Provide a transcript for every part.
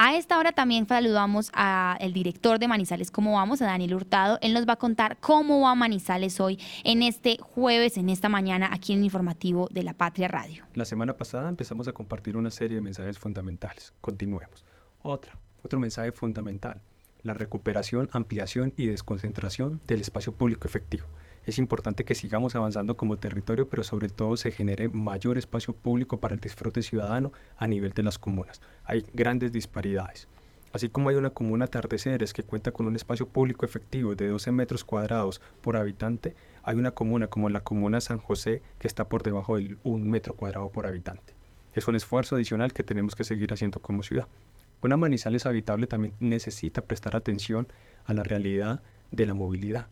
A esta hora también saludamos al director de Manizales Cómo Vamos, a Daniel Hurtado. Él nos va a contar cómo va Manizales hoy en este jueves, en esta mañana, aquí en el informativo de la Patria Radio. La semana pasada empezamos a compartir una serie de mensajes fundamentales. Continuemos. Otra, otro mensaje fundamental, la recuperación, ampliación y desconcentración del espacio público efectivo. Es importante que sigamos avanzando como territorio, pero sobre todo se genere mayor espacio público para el disfrute ciudadano a nivel de las comunas. Hay grandes disparidades. Así como hay una comuna Atardeceres que cuenta con un espacio público efectivo de 12 metros cuadrados por habitante, hay una comuna como la comuna San José que está por debajo del 1 metro cuadrado por habitante. Es un esfuerzo adicional que tenemos que seguir haciendo como ciudad. Una Manizales habitable también necesita prestar atención a la realidad de la movilidad.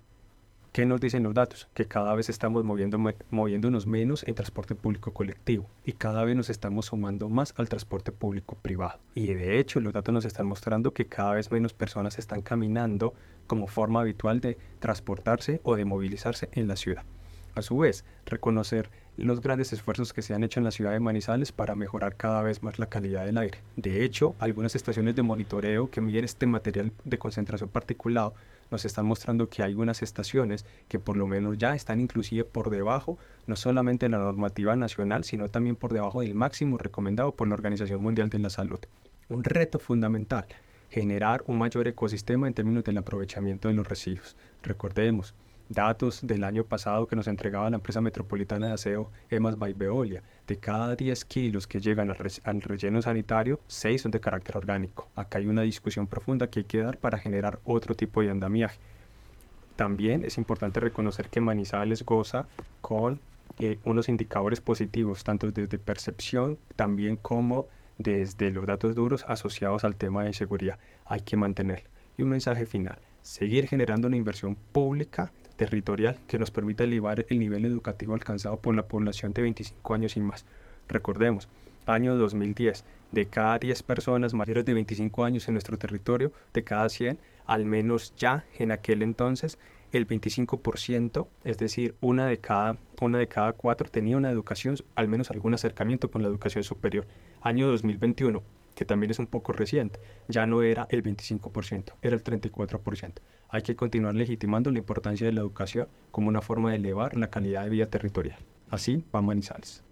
¿Qué nos dicen los datos? Que cada vez estamos moviendo, moviéndonos menos en transporte público colectivo y cada vez nos estamos sumando más al transporte público privado. Y de hecho los datos nos están mostrando que cada vez menos personas están caminando como forma habitual de transportarse o de movilizarse en la ciudad. A su vez, reconocer los grandes esfuerzos que se han hecho en la ciudad de Manizales para mejorar cada vez más la calidad del aire. De hecho, algunas estaciones de monitoreo que miden este material de concentración particulado nos están mostrando que hay unas estaciones que por lo menos ya están inclusive por debajo, no solamente de la normativa nacional, sino también por debajo del máximo recomendado por la Organización Mundial de la Salud. Un reto fundamental, generar un mayor ecosistema en términos del aprovechamiento de los residuos. Recordemos, datos del año pasado que nos entregaba la empresa metropolitana de aseo EMAS by. De cada 10 kilos que llegan al, relleno sanitario, 6 son de carácter orgánico. Acá hay una discusión profunda que hay que dar para generar otro tipo de andamiaje. También es importante reconocer que Manizales goza con eh, unos indicadores positivos, tanto desde percepción, también como desde los datos duros asociados al tema de seguridad. Hay que mantener. Y un mensaje final, seguir generando una inversión pública territorial que nos permita elevar el nivel educativo alcanzado por la población de 25 años y más. Recordemos, año 2010, de cada 10 personas mayores de 25 años en nuestro territorio, de cada 100, al menos ya en aquel entonces, el 25%, es decir, una de cada una de cada cuatro tenía una educación, al menos algún acercamiento con la educación superior. Año 2021, que también es un poco reciente, ya no era el 25%, era el 34%. Hay que continuar legitimando la importancia de la educación como una forma de elevar la calidad de vida territorial. Así va Manizales.